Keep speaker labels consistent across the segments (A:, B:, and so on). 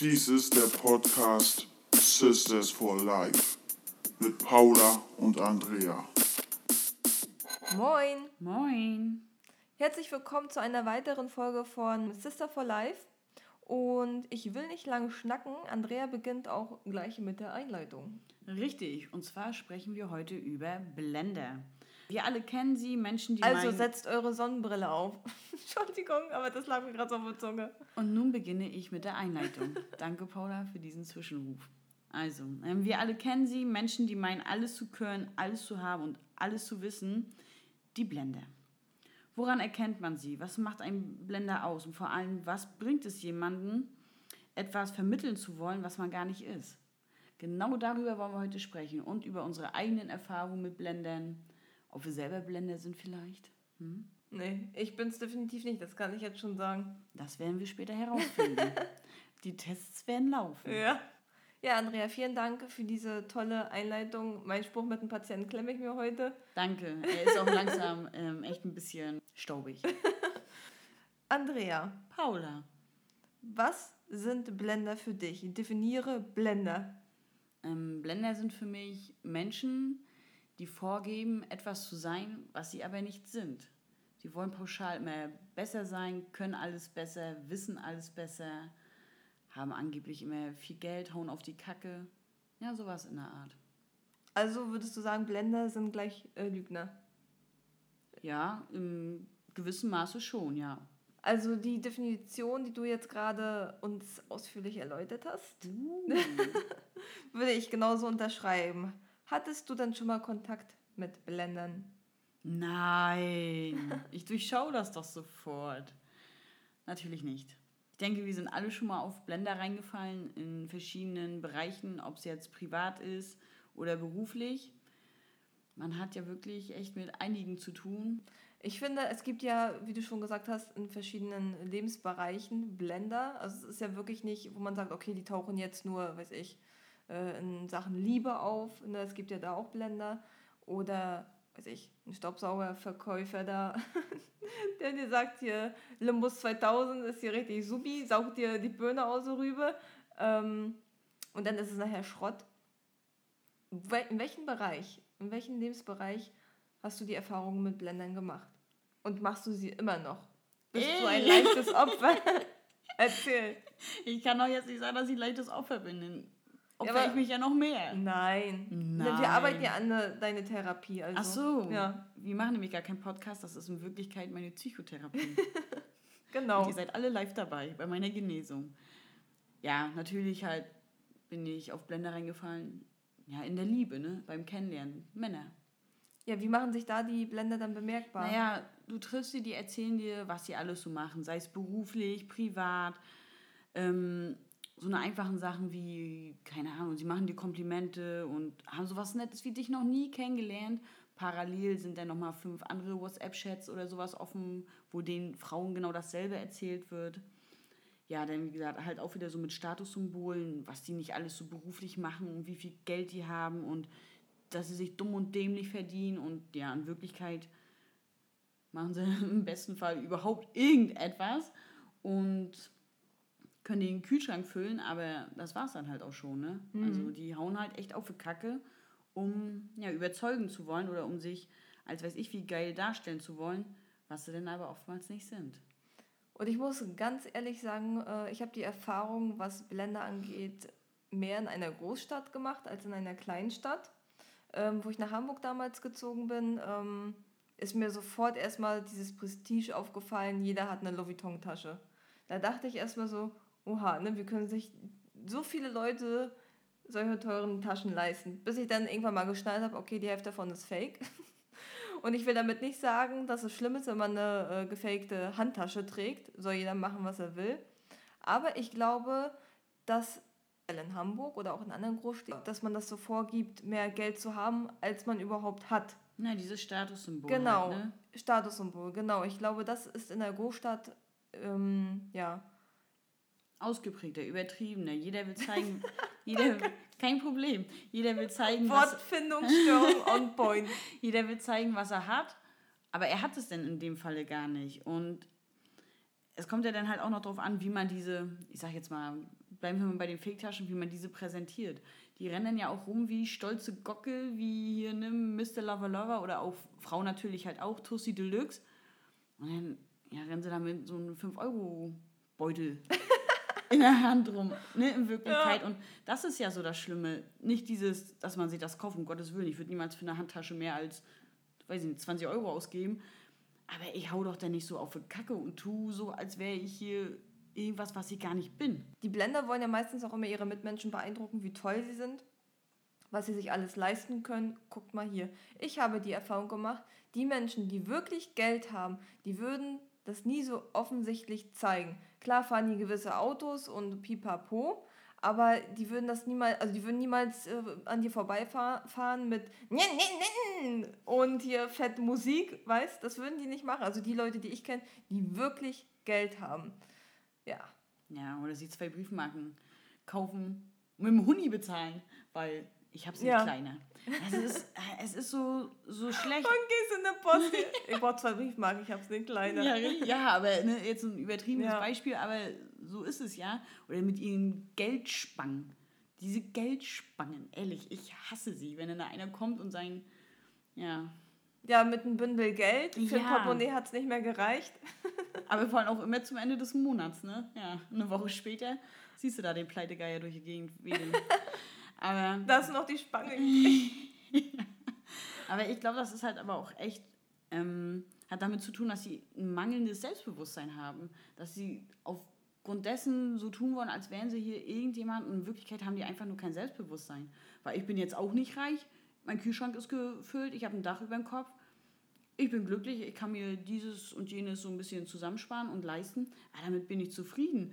A: Dies ist der Podcast Sisters for Life mit Paula und Andrea.
B: Moin!
C: Moin!
B: Herzlich willkommen zu einer weiteren Folge von Sister for Life. Und ich will nicht lange schnacken. Andrea beginnt auch gleich mit der Einleitung.
C: Richtig, und zwar sprechen wir heute über Blender. Wir alle kennen sie, Menschen, die.
B: Also setzt eure Sonnenbrille auf. Entschuldigung, aber das lag mir gerade so auf der Zunge.
C: Und nun beginne ich mit der Einleitung. Danke, Paula, für diesen Zwischenruf. Also, ähm, wir alle kennen sie, Menschen, die meinen, alles zu können, alles zu haben und alles zu wissen. Die Blender. Woran erkennt man sie? Was macht ein Blender aus? Und vor allem, was bringt es jemandem, etwas vermitteln zu wollen, was man gar nicht ist? Genau darüber wollen wir heute sprechen und über unsere eigenen Erfahrungen mit Blendern, ob wir selber Blender sind vielleicht? Hm?
B: Nee, ich bin es definitiv nicht, das kann ich jetzt schon sagen.
C: Das werden wir später herausfinden. Die Tests werden laufen.
B: Ja. Ja, Andrea, vielen Dank für diese tolle Einleitung. Mein Spruch mit dem Patienten klemme ich mir heute.
C: Danke. Er ist auch langsam ähm, echt ein bisschen staubig.
B: Andrea.
C: Paula.
B: Was sind Blender für dich? Definiere Blender.
C: Ähm, Blender sind für mich Menschen, die vorgeben, etwas zu sein, was sie aber nicht sind. Sie wollen pauschal immer besser sein, können alles besser, wissen alles besser, haben angeblich immer viel Geld, hauen auf die Kacke. Ja, sowas in der Art.
B: Also würdest du sagen, Blender sind gleich äh, Lügner?
C: Ja, im gewissen Maße schon, ja.
B: Also die Definition, die du jetzt gerade uns ausführlich erläutert hast, uh. würde ich genauso unterschreiben. Hattest du denn schon mal Kontakt mit Blendern?
C: Nein, ich durchschaue das doch sofort. Natürlich nicht. Ich denke, wir sind alle schon mal auf Blender reingefallen in verschiedenen Bereichen, ob es jetzt privat ist oder beruflich. Man hat ja wirklich echt mit einigen zu tun.
B: Ich finde, es gibt ja, wie du schon gesagt hast, in verschiedenen Lebensbereichen Blender. Also es ist ja wirklich nicht, wo man sagt, okay, die tauchen jetzt nur, weiß ich, äh, in Sachen Liebe auf. Ne? Es gibt ja da auch Blender. Oder, weiß ich, ein Staubsaugerverkäufer da, der dir sagt, hier, Limbus 2000 ist hier richtig supi, saugt dir die Birne aus der Rübe. Ähm, und dann ist es nachher Schrott. In welchem Bereich, in welchem Lebensbereich hast du die Erfahrungen mit Blendern gemacht? Und machst du sie immer noch? Bist Ey. du ein leichtes Opfer? Erzähl.
C: Ich kann doch jetzt nicht sagen, dass ich ein leichtes Opfer bin opfer ich mich ja noch mehr.
B: Nein. Nein. Wir arbeiten ja an ne, deine Therapie. Also.
C: Ach so. Ja. Wir machen nämlich gar keinen Podcast, das ist in Wirklichkeit meine Psychotherapie. genau. Und ihr seid alle live dabei bei meiner Genesung. Ja, natürlich halt bin ich auf Blender reingefallen. Ja, in der Liebe, ne? Beim Kennenlernen. Männer.
B: Ja, wie machen sich da die Blender dann bemerkbar?
C: Naja, du triffst sie, die erzählen dir, was sie alles so machen, sei es beruflich, privat. Ähm, so eine einfachen Sachen wie, keine Ahnung, sie machen dir Komplimente und haben sowas Nettes wie dich noch nie kennengelernt. Parallel sind dann nochmal fünf andere WhatsApp-Chats oder sowas offen, wo den Frauen genau dasselbe erzählt wird. Ja, dann wie gesagt, halt auch wieder so mit Statussymbolen, was die nicht alles so beruflich machen und wie viel Geld die haben und dass sie sich dumm und dämlich verdienen und ja, in Wirklichkeit machen sie im besten Fall überhaupt irgendetwas und können den Kühlschrank füllen, aber das war es dann halt auch schon. Ne? Mhm. Also die hauen halt echt auf die Kacke, um ja, überzeugen zu wollen oder um sich als weiß ich wie geil darstellen zu wollen, was sie denn aber oftmals nicht sind.
B: Und ich muss ganz ehrlich sagen, äh, ich habe die Erfahrung, was Blender angeht, mehr in einer Großstadt gemacht als in einer Kleinstadt. Ähm, wo ich nach Hamburg damals gezogen bin, ähm, ist mir sofort erstmal dieses Prestige aufgefallen, jeder hat eine Louis Vuitton-Tasche. Da dachte ich erstmal so, oha, ne, wir können sich so viele Leute solche teuren Taschen leisten. Bis ich dann irgendwann mal geschnallt habe, okay, die Hälfte davon ist fake. Und ich will damit nicht sagen, dass es schlimm ist, wenn man eine äh, gefakte Handtasche trägt. Soll jeder machen, was er will. Aber ich glaube, dass in Hamburg oder auch in anderen Großstädten, dass man das so vorgibt, mehr Geld zu haben, als man überhaupt hat.
C: Na, dieses Statussymbol.
B: Genau, halt, ne? Statussymbol, genau. Ich glaube, das ist in der Großstadt, ähm, ja,
C: ausgeprägter, übertriebener. Jeder will zeigen, jeder, kein Problem. Jeder will zeigen,
B: Wortfindungsstörung on point.
C: Jeder will zeigen, was er hat, aber er hat es denn in dem Falle gar nicht. Und es kommt ja dann halt auch noch darauf an, wie man diese, ich sag jetzt mal, bleiben wir mal bei den Fake-Taschen, wie man diese präsentiert. Die rennen ja auch rum wie stolze Gockel, wie hier ne, Mr. Lover Lover oder auch Frau natürlich halt auch, Tussi Deluxe. Und dann ja, rennen sie da mit so einem 5-Euro-Beutel in der Hand rum, ne, in Wirklichkeit. Ja. Und das ist ja so das Schlimme. Nicht dieses, dass man sich das kauft, um Gottes Willen. Ich würde niemals für eine Handtasche mehr als, weiß ich nicht, 20 Euro ausgeben. Aber ich hau doch dann nicht so auf die Kacke und tu so, als wäre ich hier irgendwas, was ich gar nicht bin.
B: Die Blender wollen ja meistens auch immer ihre Mitmenschen beeindrucken, wie toll sie sind, was sie sich alles leisten können. Guckt mal hier. Ich habe die Erfahrung gemacht, die Menschen, die wirklich Geld haben, die würden das nie so offensichtlich zeigen. Klar fahren die gewisse Autos und pipapo, aber die würden das niemals, also die würden niemals äh, an dir vorbeifahren mit und hier fette Musik, weißt, das würden die nicht machen. Also die Leute, die ich kenne, die wirklich Geld haben. Ja.
C: Ja, oder sie zwei Briefmarken kaufen, mit dem Huni bezahlen, weil ich habe sie ja. kleiner. Es ist, äh, es ist so, so schlecht.
B: Und gehst in der Post. ich brauche zwei Briefmarken, ich habe es nicht kleiner.
C: Ja, ja aber ne, jetzt ein übertriebenes ja. Beispiel, aber so ist es ja. Oder mit ihren Geldspangen. Diese Geldspangen, ehrlich, ich hasse sie, wenn dann da einer kommt und sein, ja.
B: Ja, mit einem Bündel Geld. Für ja. Portemonnaie hat es nicht mehr gereicht.
C: aber vor allem auch immer zum Ende des Monats, ne? Ja, eine Woche später siehst du da den Pleitegeier durch die Gegend wedeln.
B: Aber. Da ist noch die Spange.
C: aber ich glaube, das ist halt aber auch echt. Ähm, hat damit zu tun, dass sie ein mangelndes Selbstbewusstsein haben. Dass sie aufgrund dessen so tun wollen, als wären sie hier irgendjemand. Und in Wirklichkeit haben die einfach nur kein Selbstbewusstsein. Weil ich bin jetzt auch nicht reich. Mein Kühlschrank ist gefüllt. Ich habe ein Dach über dem Kopf. Ich bin glücklich. Ich kann mir dieses und jenes so ein bisschen zusammensparen und leisten. Aber damit bin ich zufrieden.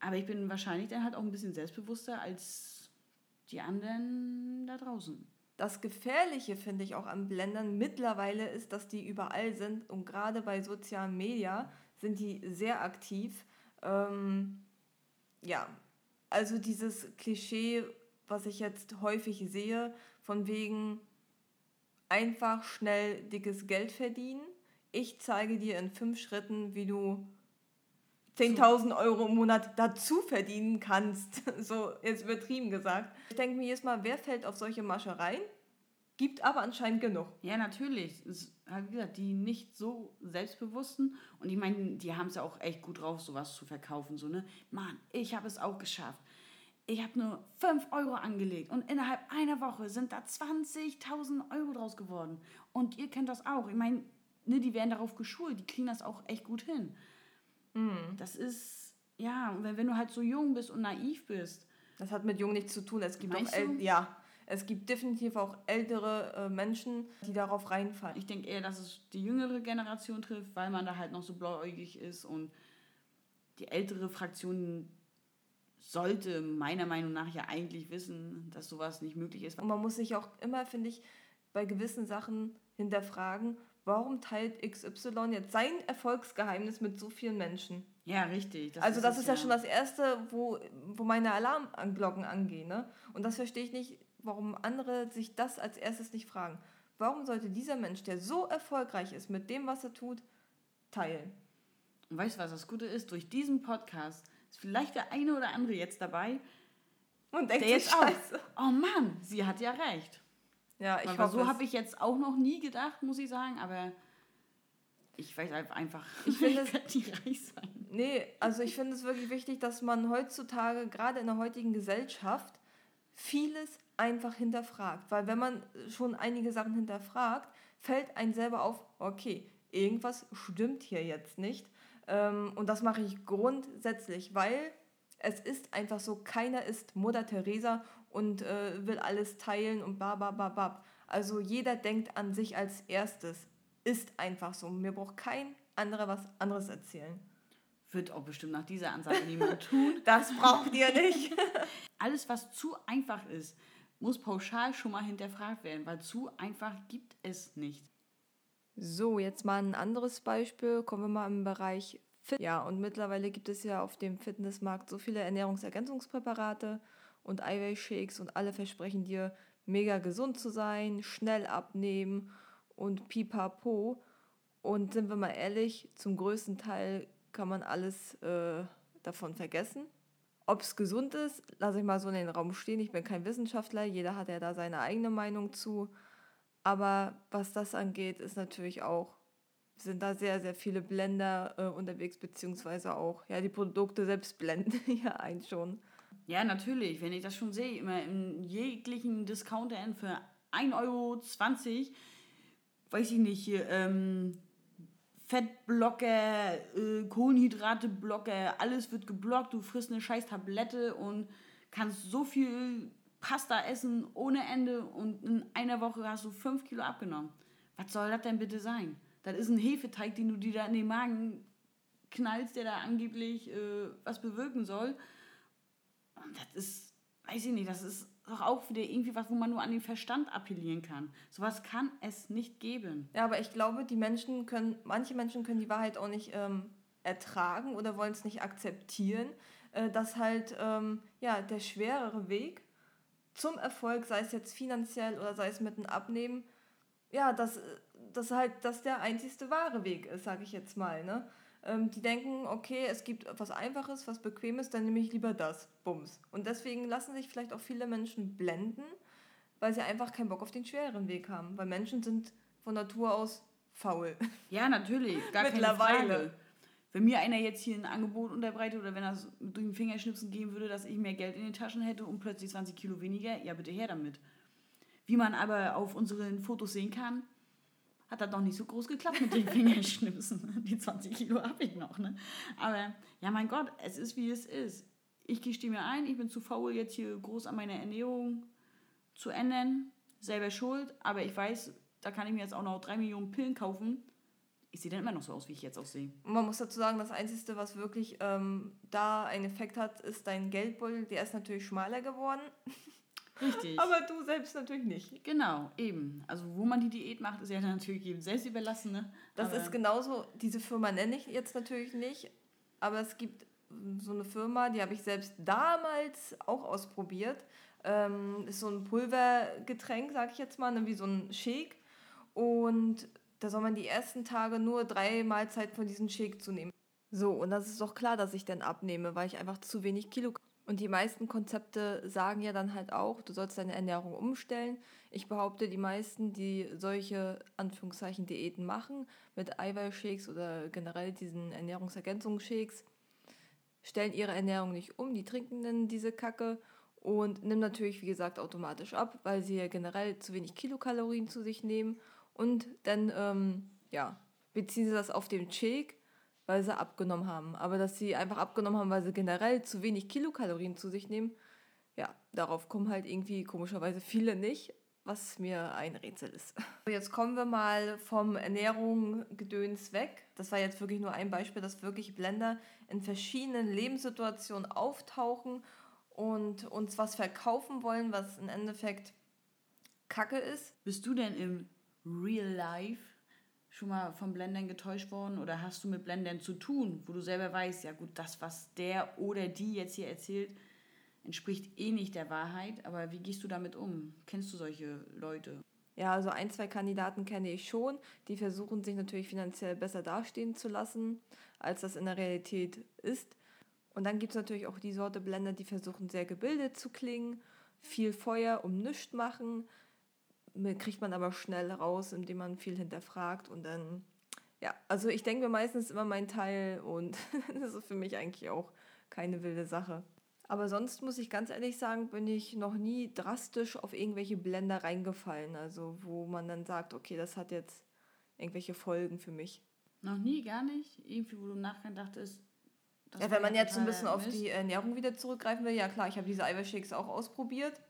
C: Aber ich bin wahrscheinlich dann halt auch ein bisschen selbstbewusster als die anderen da draußen.
B: Das Gefährliche finde ich auch an Blendern mittlerweile ist, dass die überall sind und gerade bei sozialen Medien sind die sehr aktiv. Ähm, ja, also dieses Klischee, was ich jetzt häufig sehe, von wegen einfach schnell dickes Geld verdienen. Ich zeige dir in fünf Schritten, wie du 10.000 Euro im Monat dazu verdienen kannst. So jetzt übertrieben gesagt. Ich denke mir jedes Mal, wer fällt auf solche Maschereien? Gibt aber anscheinend genug.
C: Ja, natürlich. Wie gesagt, die nicht so selbstbewussten. Und ich meine, die haben es ja auch echt gut drauf, sowas zu verkaufen. So, ne? Mann, ich habe es auch geschafft. Ich habe nur 5 Euro angelegt und innerhalb einer Woche sind da 20.000 Euro draus geworden. Und ihr kennt das auch. Ich meine, ne, die werden darauf geschult, die kriegen das auch echt gut hin. Mhm. Das ist, ja, wenn, wenn du halt so jung bist und naiv bist.
B: Das hat mit jung nichts zu tun. Es gibt auch ja, es gibt definitiv auch ältere äh, Menschen, die darauf reinfallen.
C: Ich denke eher, dass es die jüngere Generation trifft, weil man da halt noch so blauäugig ist und die ältere Fraktion sollte meiner Meinung nach ja eigentlich wissen, dass sowas nicht möglich ist.
B: Und man muss sich auch immer, finde ich, bei gewissen Sachen hinterfragen, warum teilt XY jetzt sein Erfolgsgeheimnis mit so vielen Menschen?
C: Ja, richtig.
B: Das also das ist, ja, ja schon das Erste, wo, wo meine Alarmglocken angehen. Ne? Und das verstehe ich nicht, warum andere sich das als erstes nicht fragen. Warum sollte dieser Mensch, der so erfolgreich ist mit dem, was er tut, teilen?
C: Und weißt du, was das Gute ist? Durch diesen Podcast ist vielleicht der eine oder andere jetzt dabei und denkt der jetzt auch, oh Mann, sie hat ja recht. Ja, ich aber so habe ich jetzt auch noch nie gedacht, muss ich sagen, aber ich weiß einfach,
B: ich finde es nicht reich sein. Nee, also ich finde es wirklich wichtig, dass man heutzutage, gerade in der heutigen Gesellschaft, vieles einfach hinterfragt. Weil wenn man schon einige Sachen hinterfragt, fällt einem selber auf, okay, irgendwas stimmt hier jetzt nicht. Ähm, und das mache ich grundsätzlich, weil es ist einfach so, keiner ist Mutter Teresa und äh, will alles teilen und babababab. Also jeder denkt an sich als erstes. Ist einfach so. Mir braucht kein anderer was anderes erzählen.
C: Wird auch bestimmt nach dieser Ansage niemand tun.
B: Das braucht ihr nicht.
C: Alles, was zu einfach ist, muss pauschal schon mal hinterfragt werden, weil zu einfach gibt es nicht.
B: So, jetzt mal ein anderes Beispiel. Kommen wir mal im Bereich Fit. Ja, und mittlerweile gibt es ja auf dem Fitnessmarkt so viele Ernährungsergänzungspräparate und Eiweißshakes und alle versprechen dir, mega gesund zu sein, schnell abnehmen und pipapo. Und sind wir mal ehrlich, zum größten Teil kann man alles äh, davon vergessen. Ob es gesund ist, lasse ich mal so in den Raum stehen. Ich bin kein Wissenschaftler, jeder hat ja da seine eigene Meinung zu. Aber was das angeht, ist natürlich auch, sind da sehr, sehr viele Blender äh, unterwegs, beziehungsweise auch, ja, die Produkte selbst blenden ja ein schon.
C: Ja, natürlich, wenn ich das schon sehe, immer in jeglichen Discounter für 1,20 Euro, weiß ich nicht, ähm, Fettblocker, äh, Kohlenhydrateblocker, alles wird geblockt, du frisst eine scheiß Tablette und kannst so viel Pasta essen ohne Ende und in einer Woche hast du 5 Kilo abgenommen. Was soll das denn bitte sein? Das ist ein Hefeteig, den du dir da in den Magen knallst, der da angeblich äh, was bewirken soll. Und das ist, weiß ich nicht, das ist doch auch wieder irgendwie was, wo man nur an den Verstand appellieren kann. Sowas kann es nicht geben.
B: Ja, aber ich glaube, die Menschen können, manche Menschen können die Wahrheit auch nicht ähm, ertragen oder wollen es nicht akzeptieren, äh, dass halt ähm, ja, der schwerere Weg zum Erfolg, sei es jetzt finanziell oder sei es mit einem Abnehmen, ja, dass das halt das der einzigste wahre Weg ist, sage ich jetzt mal. Ne? Ähm, die denken, okay, es gibt was Einfaches, was Bequemes, dann nehme ich lieber das. Bums. Und deswegen lassen sich vielleicht auch viele Menschen blenden, weil sie einfach keinen Bock auf den schwereren Weg haben. Weil Menschen sind von Natur aus faul.
C: Ja, natürlich. Gar Mittlerweile. Keine Frage. Wenn mir einer jetzt hier ein Angebot unterbreitet oder wenn er durch den Fingerschnipsen geben würde, dass ich mehr Geld in den Taschen hätte und plötzlich 20 Kilo weniger, ja, bitte her damit. Wie man aber auf unseren Fotos sehen kann, hat das doch nicht so groß geklappt mit den Fingerschnipsen. Die 20 Kilo habe ich noch. Ne? Aber ja, mein Gott, es ist wie es ist. Ich gestehe mir ein, ich bin zu faul, jetzt hier groß an meiner Ernährung zu ändern. Selber schuld, aber ich weiß, da kann ich mir jetzt auch noch drei Millionen Pillen kaufen. Ich sehe dann immer noch so aus, wie ich jetzt aussehe.
B: Man muss dazu sagen, das Einzige, was wirklich ähm, da einen Effekt hat, ist dein Geldbeutel. Der ist natürlich schmaler geworden. Richtig. Aber du selbst natürlich nicht.
C: Genau, eben. Also wo man die Diät macht, ist ja natürlich jedem selbst überlassen. Ne?
B: Das aber ist genauso, diese Firma nenne ich jetzt natürlich nicht, aber es gibt so eine Firma, die habe ich selbst damals auch ausprobiert. Ähm, ist so ein Pulvergetränk, sage ich jetzt mal, ne, wie so ein Shake. Und da soll man die ersten Tage nur drei Mahlzeiten von diesem Shake zu nehmen. So, und das ist doch klar, dass ich dann abnehme, weil ich einfach zu wenig Kilo und die meisten Konzepte sagen ja dann halt auch, du sollst deine Ernährung umstellen. Ich behaupte, die meisten, die solche Anführungszeichen Diäten machen, mit Eiweißshakes oder generell diesen Ernährungsergänzungsshakes, stellen ihre Ernährung nicht um, die trinken dann diese Kacke und nehmen natürlich, wie gesagt, automatisch ab, weil sie ja generell zu wenig Kilokalorien zu sich nehmen und dann, ähm, ja, beziehen sie das auf den Shake weil sie abgenommen haben. Aber dass sie einfach abgenommen haben, weil sie generell zu wenig Kilokalorien zu sich nehmen, ja, darauf kommen halt irgendwie komischerweise viele nicht, was mir ein Rätsel ist. Jetzt kommen wir mal vom Ernährung-Gedöns weg. Das war jetzt wirklich nur ein Beispiel, dass wirklich Blender in verschiedenen Lebenssituationen auftauchen und uns was verkaufen wollen, was im Endeffekt Kacke ist.
C: Bist du denn im Real Life schon mal von Blendern getäuscht worden oder hast du mit Blendern zu tun, wo du selber weißt, ja gut, das, was der oder die jetzt hier erzählt, entspricht eh nicht der Wahrheit, aber wie gehst du damit um? Kennst du solche Leute?
B: Ja, also ein, zwei Kandidaten kenne ich schon, die versuchen sich natürlich finanziell besser dastehen zu lassen, als das in der Realität ist. Und dann gibt es natürlich auch die Sorte Blender, die versuchen sehr gebildet zu klingen, viel Feuer um nichts machen, kriegt man aber schnell raus, indem man viel hinterfragt und dann, ja, also ich denke mir meistens immer mein Teil und das ist für mich eigentlich auch keine wilde Sache. Aber sonst muss ich ganz ehrlich sagen, bin ich noch nie drastisch auf irgendwelche Blender reingefallen, also wo man dann sagt, okay, das hat jetzt irgendwelche Folgen für mich.
C: Noch nie, gar nicht? Irgendwie, wo du nachher dachtest,
B: ja, wenn man jetzt so ein bisschen auf die Ernährung wieder zurückgreifen will, ja klar, ich habe diese Eiweißshakes auch ausprobiert.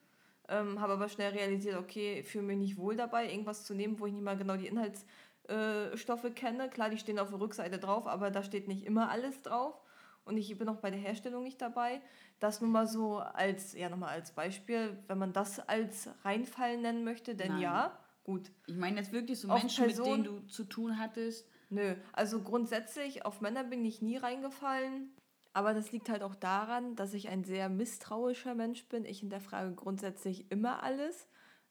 B: Ähm, habe aber schnell realisiert, okay, ich fühle mich nicht wohl dabei, irgendwas zu nehmen, wo ich nicht mal genau die Inhaltsstoffe äh, kenne. Klar, die stehen auf der Rückseite drauf, aber da steht nicht immer alles drauf. Und ich bin auch bei der Herstellung nicht dabei. Das nur mal so als, ja, nochmal als Beispiel, wenn man das als Reinfallen nennen möchte, denn Nein. ja, gut.
C: Ich meine jetzt wirklich so Menschen, Person, mit denen du zu tun hattest.
B: Nö, also grundsätzlich auf Männer bin ich nie reingefallen. Aber das liegt halt auch daran, dass ich ein sehr misstrauischer Mensch bin. Ich hinterfrage grundsätzlich immer alles.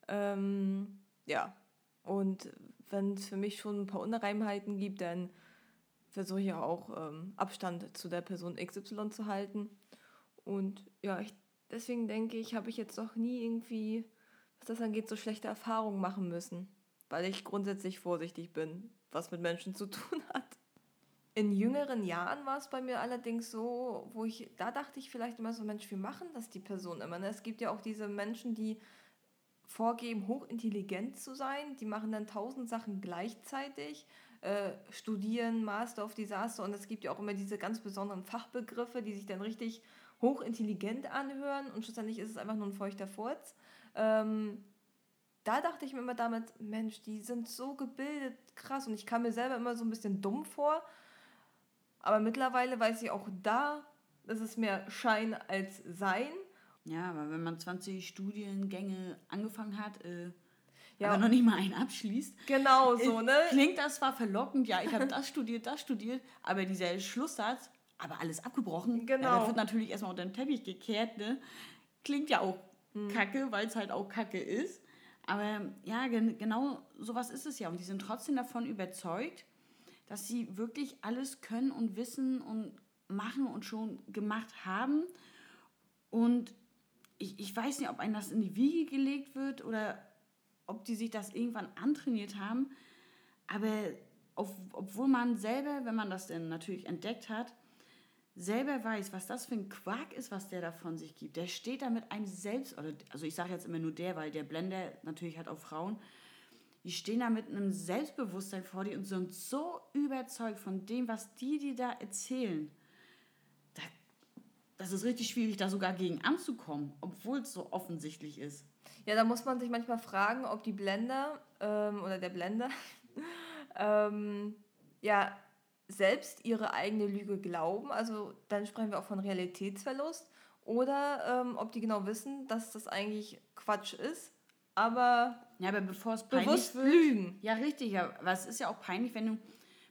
B: Ähm, ja, und wenn es für mich schon ein paar Unreimheiten gibt, dann versuche ich auch ähm, Abstand zu der Person XY zu halten. und ja, ich, deswegen denke ich, habe ich jetzt noch nie irgendwie, was das angeht, so schlechte Erfahrungen machen müssen, weil ich grundsätzlich vorsichtig bin, was mit Menschen zu tun hat. In jüngeren Jahren war es bei mir allerdings so, wo ich, da dachte ich vielleicht immer so, Mensch, wie machen das die Personen immer? Ne? Es gibt ja auch diese Menschen, die vorgeben, hochintelligent zu sein, die machen dann tausend Sachen gleichzeitig, äh, studieren Master of Disaster und es gibt ja auch immer diese ganz besonderen Fachbegriffe, die sich dann richtig hochintelligent anhören und schlussendlich ist es einfach nur ein feuchter Furz. Ähm, da dachte ich mir immer damit, Mensch, die sind so gebildet, krass und ich kam mir selber immer so ein bisschen dumm vor, aber mittlerweile weiß ich auch da, dass es mehr Schein als Sein.
C: Ja, aber wenn man 20 Studiengänge angefangen hat, äh, ja. aber noch nicht mal einen abschließt.
B: Genau so, ne?
C: Klingt das zwar verlockend, ja, ich habe das studiert, das studiert, aber dieser Schlusssatz, aber alles abgebrochen. Genau. Ja, das wird natürlich erstmal unter den Teppich gekehrt, ne? Klingt ja auch hm. kacke, weil es halt auch kacke ist. Aber ja, gen genau sowas ist es ja. Und die sind trotzdem davon überzeugt, dass sie wirklich alles können und wissen und machen und schon gemacht haben. Und ich, ich weiß nicht, ob einem das in die Wiege gelegt wird oder ob die sich das irgendwann antrainiert haben. Aber auf, obwohl man selber, wenn man das denn natürlich entdeckt hat, selber weiß, was das für ein Quark ist, was der da von sich gibt. Der steht da mit einem selbst, also ich sage jetzt immer nur der, weil der Blender natürlich hat auch Frauen, die stehen da mit einem Selbstbewusstsein vor dir und sind so überzeugt von dem, was die dir da erzählen. Da, das ist richtig schwierig, da sogar gegen anzukommen, obwohl es so offensichtlich ist.
B: Ja, da muss man sich manchmal fragen, ob die Blender ähm, oder der Blender ähm, ja selbst ihre eigene Lüge glauben. Also dann sprechen wir auch von Realitätsverlust. Oder ähm, ob die genau wissen, dass das eigentlich Quatsch ist aber,
C: ja, aber bevor es peinlich wird, lügen. Ja, richtig. Ja, aber es ist ja auch peinlich, wenn du,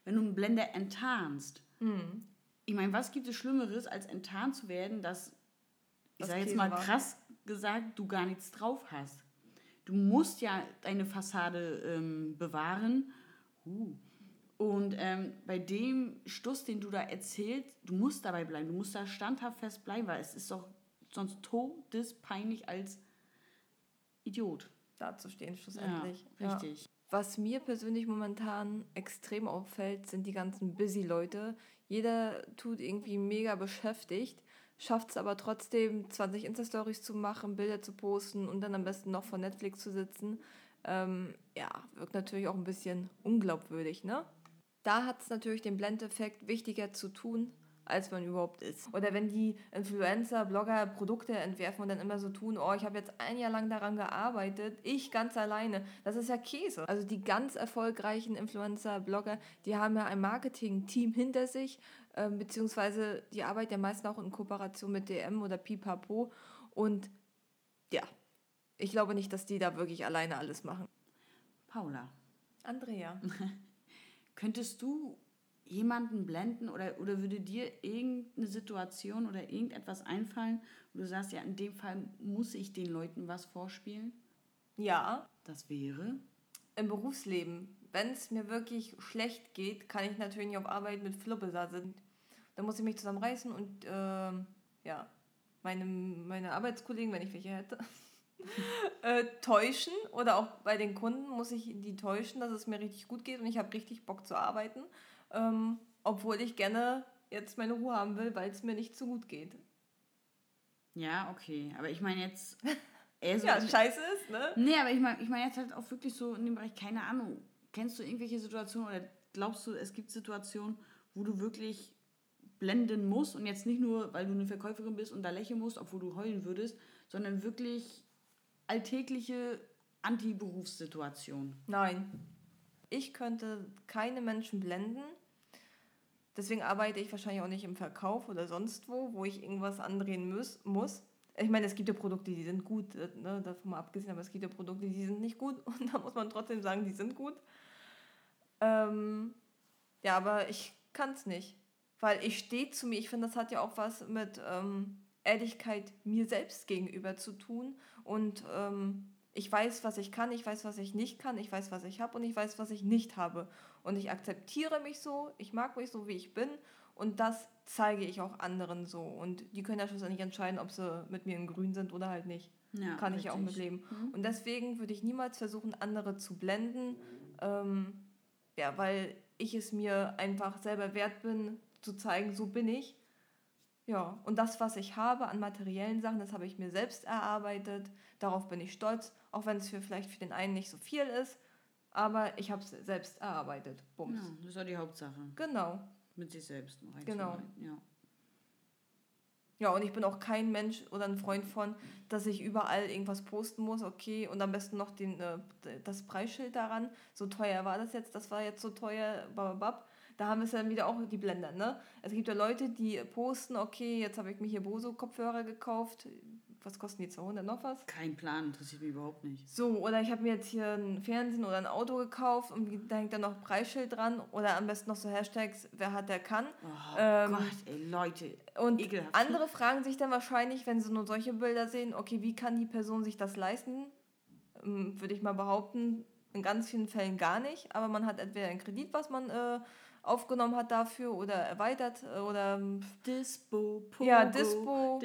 C: wenn du einen Blender enttarnst. Mhm. Ich meine, was gibt es Schlimmeres, als enttarnt zu werden, dass, ich sage jetzt mal krass gesagt, du gar nichts drauf hast. Du musst ja deine Fassade ähm, bewahren. Uh. Und ähm, bei dem Stuss, den du da erzählst, du musst dabei bleiben. Du musst da standhaft fest bleiben, weil es ist doch sonst todespeinlich als Idiot
B: dazustehen schlussendlich.
C: Ja, richtig. Ja.
B: Was mir persönlich momentan extrem auffällt, sind die ganzen Busy-Leute. Jeder tut irgendwie mega beschäftigt, schafft es aber trotzdem, 20 Insta-Stories zu machen, Bilder zu posten und dann am besten noch vor Netflix zu sitzen. Ähm, ja, wirkt natürlich auch ein bisschen unglaubwürdig, ne? Da hat es natürlich den Blendeffekt wichtiger zu tun, als man überhaupt ist. Oder wenn die Influencer, Blogger Produkte entwerfen und dann immer so tun, oh, ich habe jetzt ein Jahr lang daran gearbeitet, ich ganz alleine. Das ist ja Käse. Also die ganz erfolgreichen Influencer, Blogger, die haben ja ein Marketing-Team hinter sich, äh, beziehungsweise die arbeiten ja meistens auch in Kooperation mit DM oder Pipapo. Und ja, ich glaube nicht, dass die da wirklich alleine alles machen.
C: Paula.
B: Andrea.
C: Könntest du jemanden blenden oder, oder würde dir irgendeine Situation oder irgendetwas einfallen, wo du sagst, ja, in dem Fall muss ich den Leuten was vorspielen?
B: Ja.
C: Das wäre?
B: Im Berufsleben. Wenn es mir wirklich schlecht geht, kann ich natürlich nicht auf Arbeit mit Fluppe sitzen. Da muss ich mich zusammenreißen und äh, ja, meine, meine Arbeitskollegen, wenn ich welche hätte, äh, täuschen. Oder auch bei den Kunden muss ich die täuschen, dass es mir richtig gut geht und ich habe richtig Bock zu arbeiten ähm, obwohl ich gerne jetzt meine Ruhe haben will, weil es mir nicht so gut geht.
C: Ja, okay. Aber ich meine jetzt.
B: Eher so ja, scheiße ist, ne?
C: Nee, aber ich meine ich mein jetzt halt auch wirklich so in dem Bereich, keine Ahnung. Kennst du irgendwelche Situationen oder glaubst du, es gibt Situationen, wo du wirklich blenden musst und jetzt nicht nur, weil du eine Verkäuferin bist und da lächeln musst, obwohl du heulen würdest, sondern wirklich alltägliche Anti-Berufssituationen?
B: Nein. Ich könnte keine Menschen blenden, Deswegen arbeite ich wahrscheinlich auch nicht im Verkauf oder sonst wo, wo ich irgendwas andrehen muss. muss. Ich meine, es gibt ja Produkte, die sind gut, äh, ne, davon mal abgesehen, aber es gibt ja Produkte, die sind nicht gut und da muss man trotzdem sagen, die sind gut. Ähm, ja, aber ich kann es nicht, weil ich stehe zu mir. Ich finde, das hat ja auch was mit ähm, Ehrlichkeit mir selbst gegenüber zu tun und ähm, ich weiß, was ich kann, ich weiß, was ich nicht kann, ich weiß, was ich habe und ich weiß, was ich nicht habe. Und ich akzeptiere mich so, ich mag mich so, wie ich bin und das zeige ich auch anderen so. Und die können ja schlussendlich entscheiden, ob sie mit mir in Grün sind oder halt nicht.
C: Ja,
B: Kann ich ja auch
C: richtig.
B: mitleben. Und deswegen würde ich niemals versuchen, andere zu blenden. Ähm, ja, weil ich es mir einfach selber wert bin, zu zeigen, so bin ich. Ja, und das, was ich habe an materiellen Sachen, das habe ich mir selbst erarbeitet. Darauf bin ich stolz, auch wenn es für vielleicht für den einen nicht so viel ist. Aber ich habe es selbst erarbeitet. Bums.
C: Ja, das ist auch die Hauptsache.
B: Genau.
C: Mit sich selbst.
B: Genau.
C: Ja.
B: Ja, und ich bin auch kein Mensch oder ein Freund von, dass ich überall irgendwas posten muss, okay, und am besten noch den, äh, das Preisschild daran. So teuer war das jetzt, das war jetzt so teuer, bababab. Da haben wir es dann wieder auch die Blender, ne? Es gibt ja Leute, die posten, okay, jetzt habe ich mir hier Bose-Kopfhörer gekauft. Was kosten die? 200 noch was?
C: Kein Plan, interessiert mich überhaupt nicht.
B: So, oder ich habe mir jetzt hier ein Fernsehen oder ein Auto gekauft und da hängt dann noch Preisschild dran. Oder am besten noch so Hashtags, wer hat, der kann.
C: Oh
B: Ähm,
C: Gott, ey, Leute.
B: Und
C: Ekelhaft.
B: andere fragen sich dann wahrscheinlich, wenn sie nur solche Bilder sehen, okay, wie kann die Person sich das leisten? Ähm, Würde ich mal behaupten, in ganz vielen Fällen gar nicht. Aber man hat entweder einen Kredit, was man äh, aufgenommen hat dafür oder erweitert äh, oder ähm,
C: Dispo, Pogo,
B: Ja, Dispo.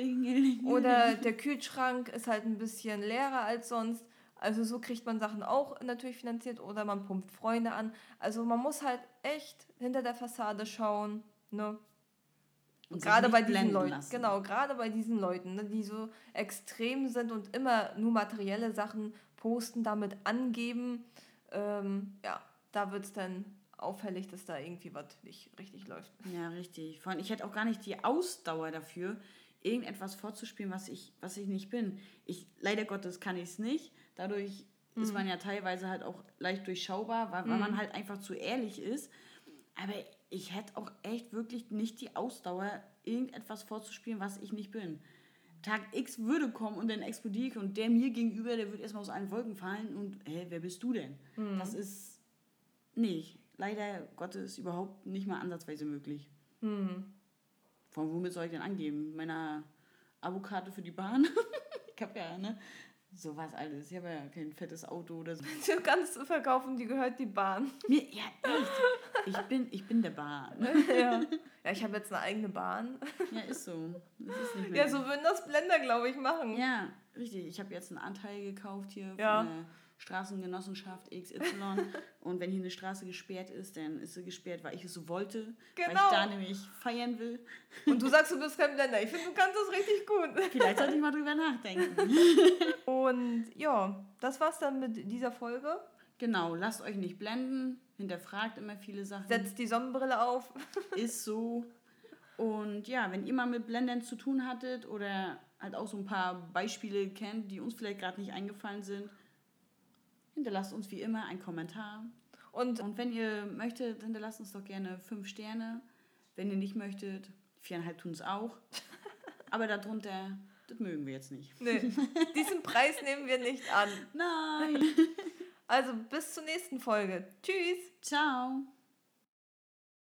B: Oder der Kühlschrank ist halt ein bisschen leerer als sonst. Also so kriegt man Sachen auch natürlich finanziert oder man pumpt Freunde an. Also man muss halt echt hinter der Fassade schauen. Ne?
C: Und
B: gerade bei diesen Leuten,
C: lassen.
B: genau, gerade bei diesen Leuten, ne, die so extrem sind und immer nur materielle Sachen posten, damit angeben, ähm, ja, da wird es dann auffällig, dass da irgendwie was nicht richtig läuft.
C: Ja, richtig. Vor allem, ich hätte auch gar nicht die Ausdauer dafür, irgendetwas vorzuspielen, was ich, was ich nicht bin. Ich, leider Gottes kann ich es nicht. Dadurch ist man ja teilweise halt auch leicht durchschaubar, weil, weil man halt einfach zu ehrlich ist. Aber ich hätte auch echt wirklich nicht die Ausdauer, irgendetwas vorzuspielen, was ich nicht bin. Tag X würde kommen und dann explodiere ich und der mir gegenüber, der wird erstmal aus allen Wolken fallen und, hä, wer bist du denn? Das ist, nee, leider Gottes überhaupt nicht mal ansatzweise möglich. Von womit soll ich denn angeben? Meiner Abokarte für die Bahn? ich habe ja, ne? Sowas alles. Ich habe ja kein fettes Auto oder so.
B: Du kannst verkaufen, die gehört die Bahn.
C: Mir, ja, echt. Ich bin, ich bin der Bahn.
B: ja. ja, ich habe jetzt eine eigene Bahn.
C: Ja, ist so. Ist.
B: Ja, so würden das Blender, glaube ich, machen.
C: Ja, richtig. Ich habe jetzt einen Anteil gekauft hier
B: Ja.
C: von der Straßengenossenschaft XY. und wenn hier eine Straße gesperrt ist, dann ist sie gesperrt, weil ich es so wollte. Weil
B: Genau.
C: ich da nämlich feiern will.
B: Und du sagst, du bist kein Blender. Ich finde, du kannst das richtig gut.
C: Vielleicht sollte ich mal drüber nachdenken.
B: Und ja, das war's dann mit dieser Folge.
C: Genau, lasst euch nicht blenden. Hinterfragt immer viele Sachen.
B: Setzt die Sonnenbrille auf.
C: ist so. Und ja, wenn ihr mal mit Blendern zu tun hattet oder halt auch so ein paar Beispiele kennt, die uns vielleicht gerade nicht eingefallen sind, hinterlasst uns wie immer einen Kommentar.
B: Und
C: Und wenn ihr möchtet, hinterlasst uns doch gerne fünf Sterne. Wenn ihr nicht möchtet, viereinhalb tun es auch. Aber darunter, das mögen wir jetzt nicht.
B: nee, diesen Preis nehmen wir nicht an.
C: Nein.
B: Also bis zur nächsten Folge. Tschüss.
C: Ciao.